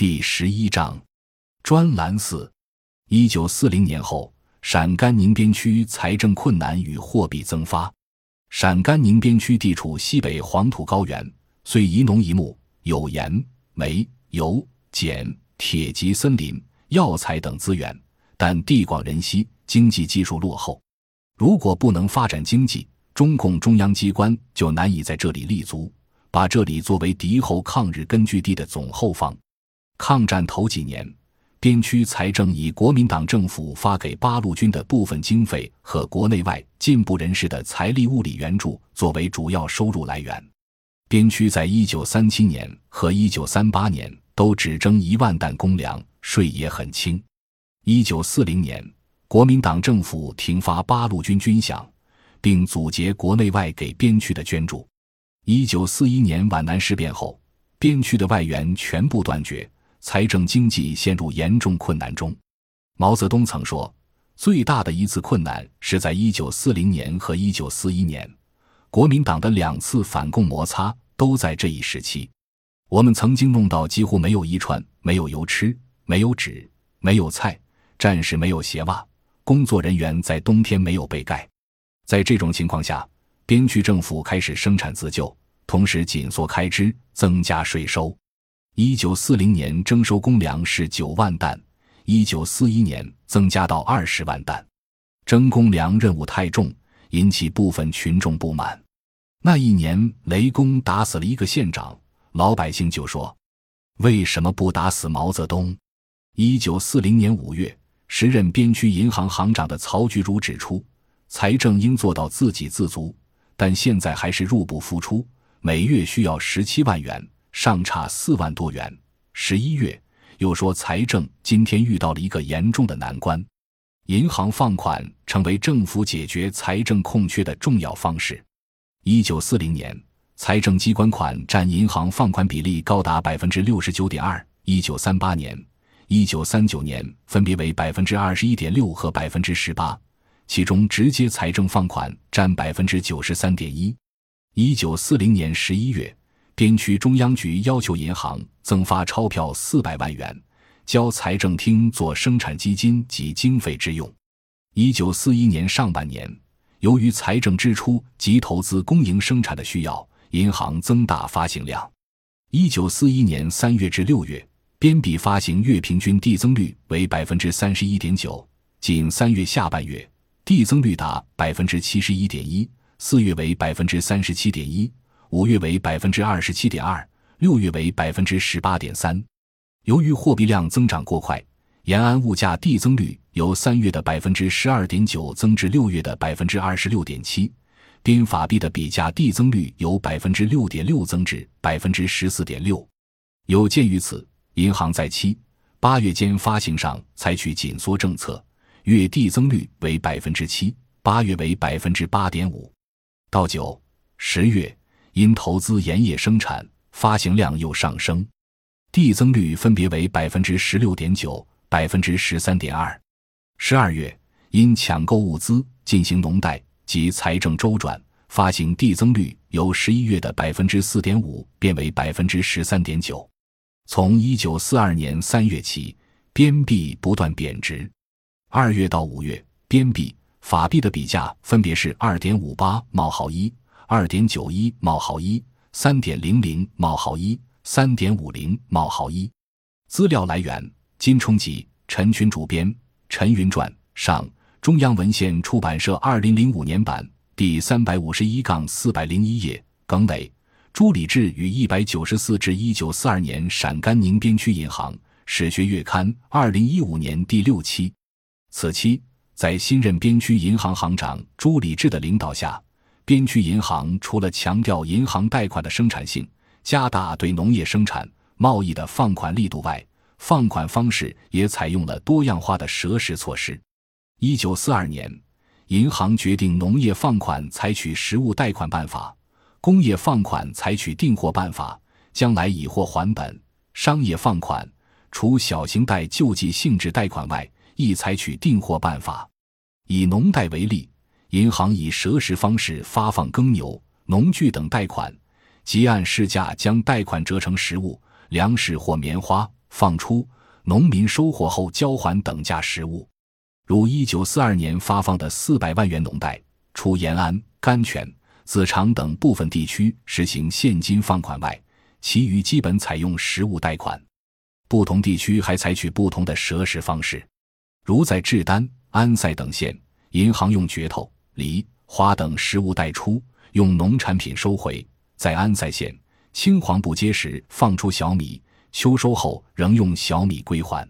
第十一章，专栏四，一九四零年后，陕甘宁边区财政困难与货币增发。陕甘宁边区地处西北黄土高原，虽宜农宜牧，有盐、煤、油、碱、铁及森林、药材等资源，但地广人稀，经济技术落后。如果不能发展经济，中共中央机关就难以在这里立足，把这里作为敌后抗日根据地的总后方。抗战头几年，边区财政以国民党政府发给八路军的部分经费和国内外进步人士的财力物力援助作为主要收入来源。边区在一九三七年和一九三八年都只征一万担公粮，税也很轻。一九四零年，国民党政府停发八路军军饷。并阻截国内外给边区的捐助。一九四一年皖南事变后，边区的外援全部断绝，财政经济陷入严重困难中。毛泽东曾说：“最大的一次困难是在一九四零年和一九四一年，国民党的两次反共摩擦都在这一时期。我们曾经弄到几乎没有衣穿，没有油吃，没有纸，没有菜，战士没有鞋袜，工作人员在冬天没有被盖。”在这种情况下，边区政府开始生产自救，同时紧缩开支，增加税收。一九四零年征收公粮是九万担，一九四一年增加到二十万担。征公粮任务太重，引起部分群众不满。那一年，雷公打死了一个县长，老百姓就说：“为什么不打死毛泽东？”一九四零年五月，时任边区银行行长的曹菊如指出。财政应做到自给自足，但现在还是入不敷出，每月需要十七万元，尚差四万多元。十一月又说财政今天遇到了一个严重的难关，银行放款成为政府解决财政空缺的重要方式。一九四零年，财政机关款占银行放款比例高达百分之六十九点二，一九三八年、一九三九年分别为百分之二十一点六和百分之十八。其中直接财政放款占百分之九十三点一。一九四零年十一月，边区中央局要求银行增发钞票四百万元，交财政厅做生产基金及经费之用。一九四一年上半年，由于财政支出及投资公营生产的需要，银行增大发行量。一九四一年三月至六月，边币发行月平均递增率为百分之三十一点九，仅三月下半月。递增率达百分之七十一点一，四月为百分之三十七点一，五月为百分之二十七点二，六月为百分之十八点三。由于货币量增长过快，延安物价递增率由三月的百分之十二点九增至六月的百分之二十六点七，边法币的比价递增率由百分之六点六增至百分之十四点六。有鉴于此，银行在七八月间发行上采取紧缩政策。月递增率为百分之七，八月为百分之八点五，到九十月因投资盐业生产，发行量又上升，递增率分别为百分之十六点九、百分之十三点二。十二月因抢购物资进行农贷及财政周转，发行递增率由十一月的百分之四点五变为百分之十三点九。从一九四二年三月起，边币不断贬值。二月到五月，边币、法币的比价分别是二点五八冒号一、二点九一冒号一、三点零零冒号一、三点五零冒号一。资料来源：金冲集，陈群主编，《陈云传》上，中央文献出版社二零零五年版，第三百五十一杠四百零一页。耿磊、朱理治与一百九十四至一九四二年陕甘宁边区银行史学月刊二零一五年第六期。此期，在新任边区银行行长朱理治的领导下，边区银行除了强调银行贷款的生产性，加大对农业生产、贸易的放款力度外，放款方式也采用了多样化的设施措施。一九四二年，银行决定农业放款采取实物贷款办法，工业放款采取订货办法，将来以货还本。商业放款除小型贷救济性质贷款外，亦采取订货办法，以农贷为例，银行以蛇食方式发放耕牛、农具等贷款，即按市价将贷款折成实物、粮食或棉花、放出、农民收获后交还等价实物。如一九四二年发放的四百万元农贷，除延安、甘泉、子长等部分地区实行现金放款外，其余基本采用实物贷款。不同地区还采取不同的赊实方式，如在志丹、安塞等县，银行用镢头、梨、花等食物带出，用农产品收回；在安塞县，青黄不接时放出小米，秋收后仍用小米归还。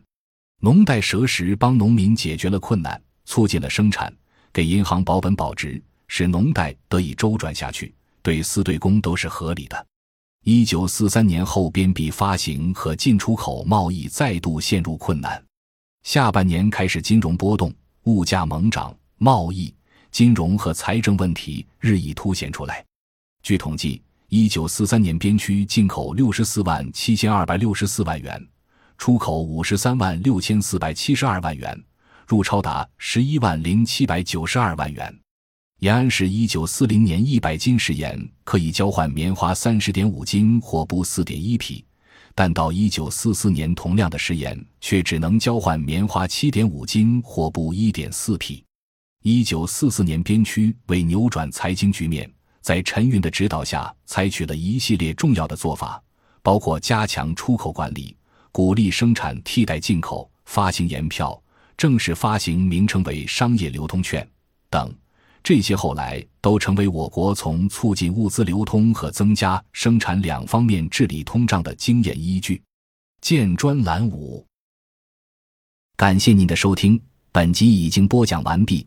农贷赊实帮农民解决了困难，促进了生产，给银行保本保值，使农贷得以周转下去，对私对公都是合理的。一九四三年后，边币发行和进出口贸易再度陷入困难，下半年开始金融波动，物价猛涨，贸易、金融和财政问题日益凸显出来。据统计，一九四三年边区进口六十四万七千二百六十四万元。出口五十三万六千四百七十二万元，入超达十一万零七百九十二万元。延安市一九四零年一百斤食盐可以交换棉花三十点五斤或布四点一匹，但到一九四四年同量的食盐却只能交换棉花七点五斤或布一点四匹。一九四四年边区为扭转财经局面，在陈云的指导下，采取了一系列重要的做法，包括加强出口管理。鼓励生产替代进口，发行盐票，正式发行名称为商业流通券等，这些后来都成为我国从促进物资流通和增加生产两方面治理通胀的经验依据。见专栏五。感谢您的收听，本集已经播讲完毕。